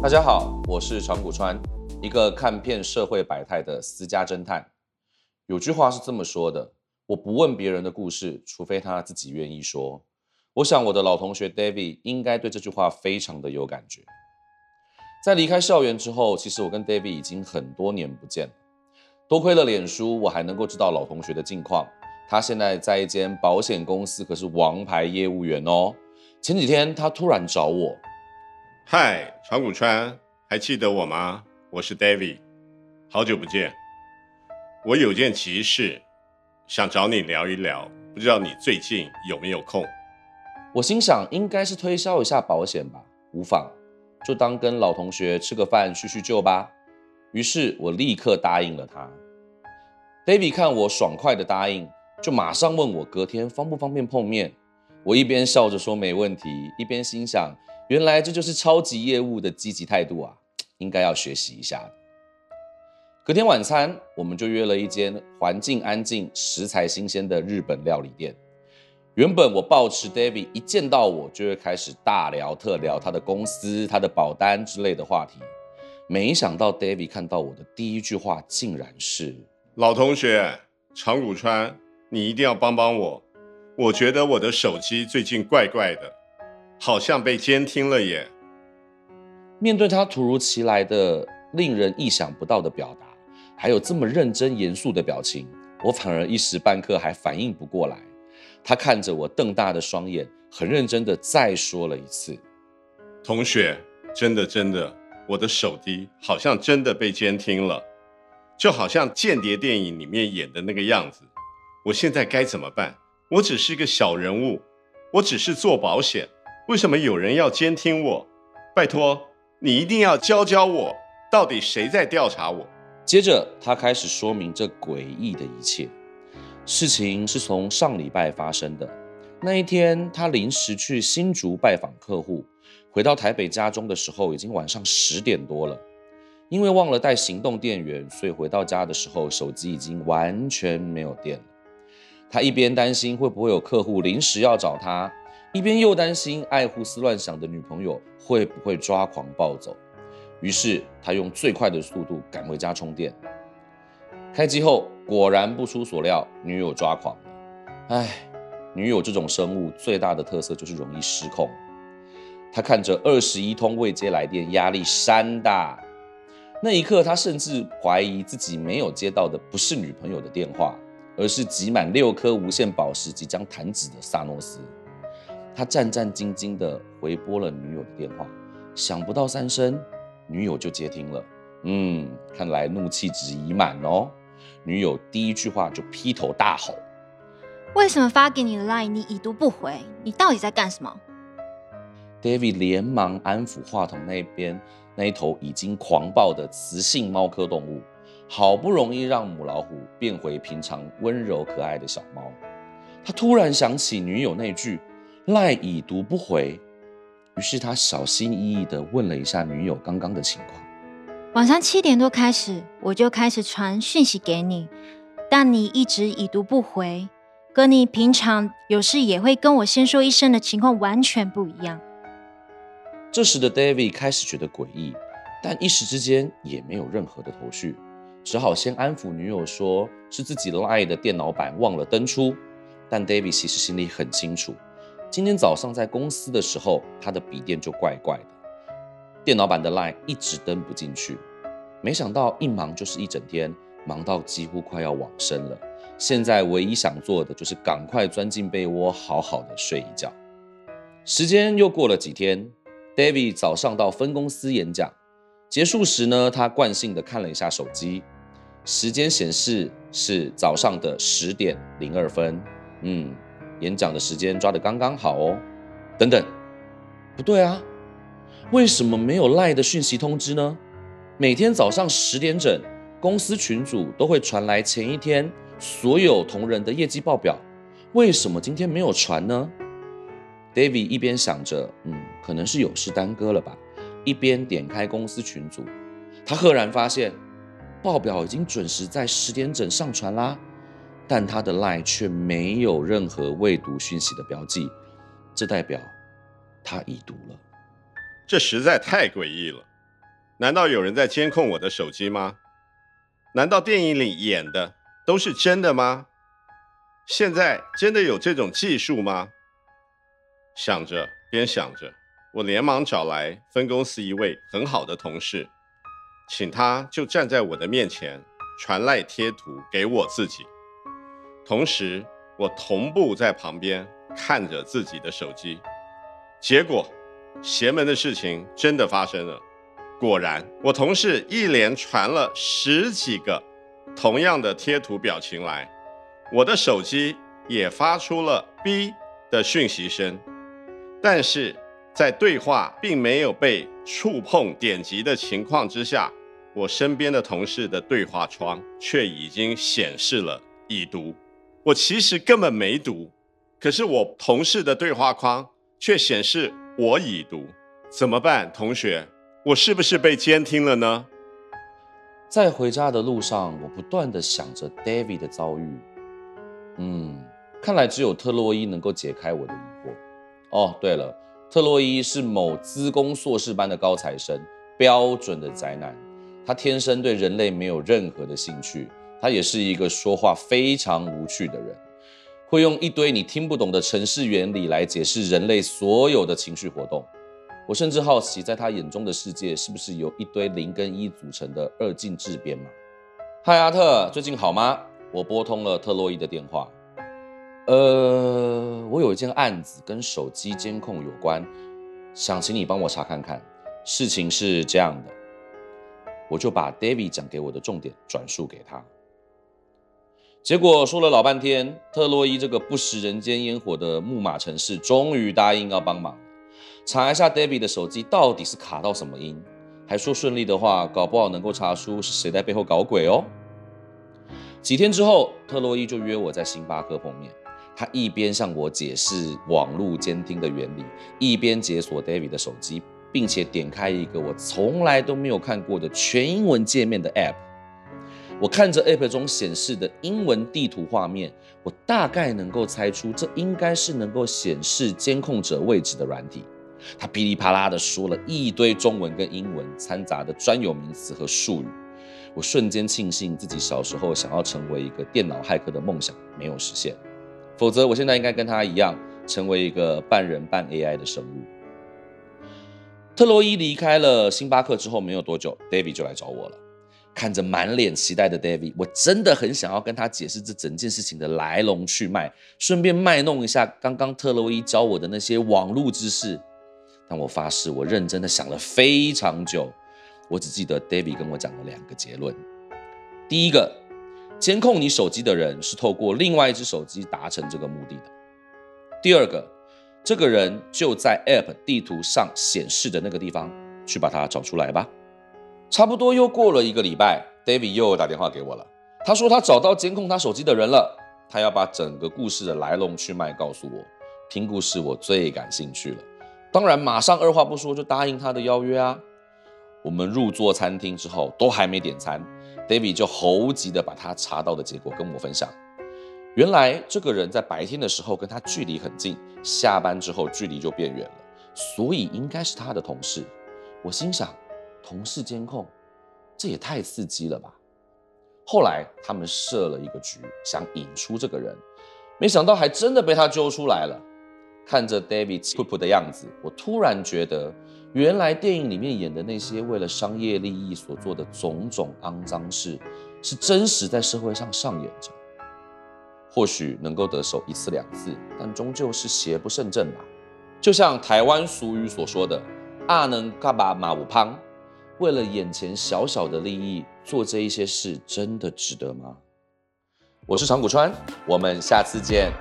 大家好，我是长谷川，一个看遍社会百态的私家侦探。有句话是这么说的：我不问别人的故事，除非他自己愿意说。我想我的老同学 David 应该对这句话非常的有感觉。在离开校园之后，其实我跟 David 已经很多年不见了。多亏了脸书，我还能够知道老同学的近况。他现在在一间保险公司，可是王牌业务员哦。前几天他突然找我，嗨，长谷川，还记得我吗？我是 David，好久不见。我有件急事想找你聊一聊，不知道你最近有没有空？我心想应该是推销一下保险吧，无妨，就当跟老同学吃个饭叙叙旧吧。于是我立刻答应了他。David 看我爽快的答应。就马上问我隔天方不方便碰面。我一边笑着说没问题，一边心想，原来这就是超级业务的积极态度啊，应该要学习一下。隔天晚餐，我们就约了一间环境安静、食材新鲜的日本料理店。原本我抱持 David 一见到我就会开始大聊特聊他的公司、他的保单之类的话题，没想到 David 看到我的第一句话竟然是：“老同学，长谷川。”你一定要帮帮我，我觉得我的手机最近怪怪的，好像被监听了耶。面对他突如其来的、令人意想不到的表达，还有这么认真严肃的表情，我反而一时半刻还反应不过来。他看着我瞪大的双眼，很认真的再说了一次：“同学，真的真的，我的手机好像真的被监听了，就好像间谍电影里面演的那个样子。”我现在该怎么办？我只是一个小人物，我只是做保险，为什么有人要监听我？拜托，你一定要教教我，到底谁在调查我？接着，他开始说明这诡异的一切。事情是从上礼拜发生的。那一天，他临时去新竹拜访客户，回到台北家中的时候，已经晚上十点多了。因为忘了带行动电源，所以回到家的时候，手机已经完全没有电了。他一边担心会不会有客户临时要找他，一边又担心爱胡思乱想的女朋友会不会抓狂暴走。于是他用最快的速度赶回家充电。开机后，果然不出所料，女友抓狂了。唉，女友这种生物最大的特色就是容易失控。他看着二十一通未接来电，压力山大。那一刻，他甚至怀疑自己没有接到的不是女朋友的电话。而是集满六颗无限宝石即将弹指的萨诺斯，他战战兢兢地回拨了女友的电话，想不到三声，女友就接听了。嗯，看来怒气值已满哦。女友第一句话就劈头大吼：“为什么发给你的 line 你已读不回？你到底在干什么？”David 连忙安抚话筒那边那一头已经狂暴的雌性猫科动物。好不容易让母老虎变回平常温柔可爱的小猫，他突然想起女友那句“赖已读不回”，于是他小心翼翼地问了一下女友刚刚的情况。晚上七点多开始，我就开始传讯息给你，但你一直已读不回，跟你平常有事也会跟我先说一声的情况完全不一样。这时的 David 开始觉得诡异，但一时之间也没有任何的头绪。只好先安抚女友，说是自己 Line 的电脑版忘了登出。但 David 其实心里很清楚，今天早上在公司的时候，他的笔电就怪怪的，电脑版的 Line 一直登不进去。没想到一忙就是一整天，忙到几乎快要往生了。现在唯一想做的就是赶快钻进被窝，好好的睡一觉。时间又过了几天，David 早上到分公司演讲，结束时呢，他惯性的看了一下手机。时间显示是早上的十点零二分，嗯，演讲的时间抓得刚刚好哦。等等，不对啊，为什么没有赖的讯息通知呢？每天早上十点整，公司群组都会传来前一天所有同仁的业绩报表，为什么今天没有传呢？David 一边想着，嗯，可能是有事耽搁了吧，一边点开公司群组，他赫然发现。报表已经准时在十点整上传啦，但他的 line 却没有任何未读讯息的标记，这代表他已读了。这实在太诡异了。难道有人在监控我的手机吗？难道电影里演的都是真的吗？现在真的有这种技术吗？想着，边想着，我连忙找来分公司一位很好的同事，请他就站在我的面前传赖贴图给我自己，同时我同步在旁边看着自己的手机。结果，邪门的事情真的发生了。果然，我同事一连传了十几个同样的贴图表情来，我的手机也发出了 “B” 的讯息声，但是在对话并没有被触碰点击的情况之下，我身边的同事的对话窗却已经显示了已读。我其实根本没读，可是我同事的对话框却显示我已读，怎么办，同学？我是不是被监听了呢？在回家的路上，我不断的想着 David 的遭遇。嗯，看来只有特洛伊能够解开我的疑惑。哦，对了，特洛伊是某资工硕士班的高材生，标准的宅男。他天生对人类没有任何的兴趣，他也是一个说话非常无趣的人，会用一堆你听不懂的程式原理来解释人类所有的情绪活动。我甚至好奇，在他眼中的世界是不是由一堆零跟一组成的二进制编码？嗨，阿特，最近好吗？我拨通了特洛伊的电话。呃，我有一件案子跟手机监控有关，想请你帮我查看看。事情是这样的，我就把 David 讲给我的重点转述给他。结果说了老半天，特洛伊这个不食人间烟火的木马城市，终于答应要帮忙。查一下 David 的手机到底是卡到什么音，还说顺利的话，搞不好能够查出是谁在背后搞鬼哦。几天之后，特洛伊就约我在星巴克碰面，他一边向我解释网络监听的原理，一边解锁 David 的手机，并且点开一个我从来都没有看过的全英文界面的 App。我看着 App 中显示的英文地图画面，我大概能够猜出这应该是能够显示监控者位置的软体。他噼里啪啦的说了一堆中文跟英文掺杂的专有名词和术语，我瞬间庆幸自己小时候想要成为一个电脑骇客的梦想没有实现，否则我现在应该跟他一样，成为一个半人半 AI 的生物。特洛伊离开了星巴克之后没有多久，David 就来找我了。看着满脸期待的 David，我真的很想要跟他解释这整件事情的来龙去脉，顺便卖弄一下刚刚特洛伊教我的那些网络知识。但我发誓，我认真的想了非常久，我只记得 David 跟我讲了两个结论：第一个，监控你手机的人是透过另外一只手机达成这个目的的；第二个，这个人就在 App 地图上显示的那个地方，去把它找出来吧。差不多又过了一个礼拜，David 又打电话给我了，他说他找到监控他手机的人了，他要把整个故事的来龙去脉告诉我。听故事我最感兴趣了。当然，马上二话不说就答应他的邀约啊！我们入座餐厅之后，都还没点餐，David 就猴急的把他查到的结果跟我分享。原来这个人在白天的时候跟他距离很近，下班之后距离就变远了，所以应该是他的同事。我心想，同事监控，这也太刺激了吧！后来他们设了一个局，想引出这个人，没想到还真的被他揪出来了。看着 David 噗噗的样子，我突然觉得，原来电影里面演的那些为了商业利益所做的种种肮脏事，是真实在社会上上演着。或许能够得手一次两次，但终究是邪不胜正吧。就像台湾俗语所说的“阿能嘎巴马五胖”，为了眼前小小的利益做这一些事，真的值得吗？我是长谷川，我们下次见。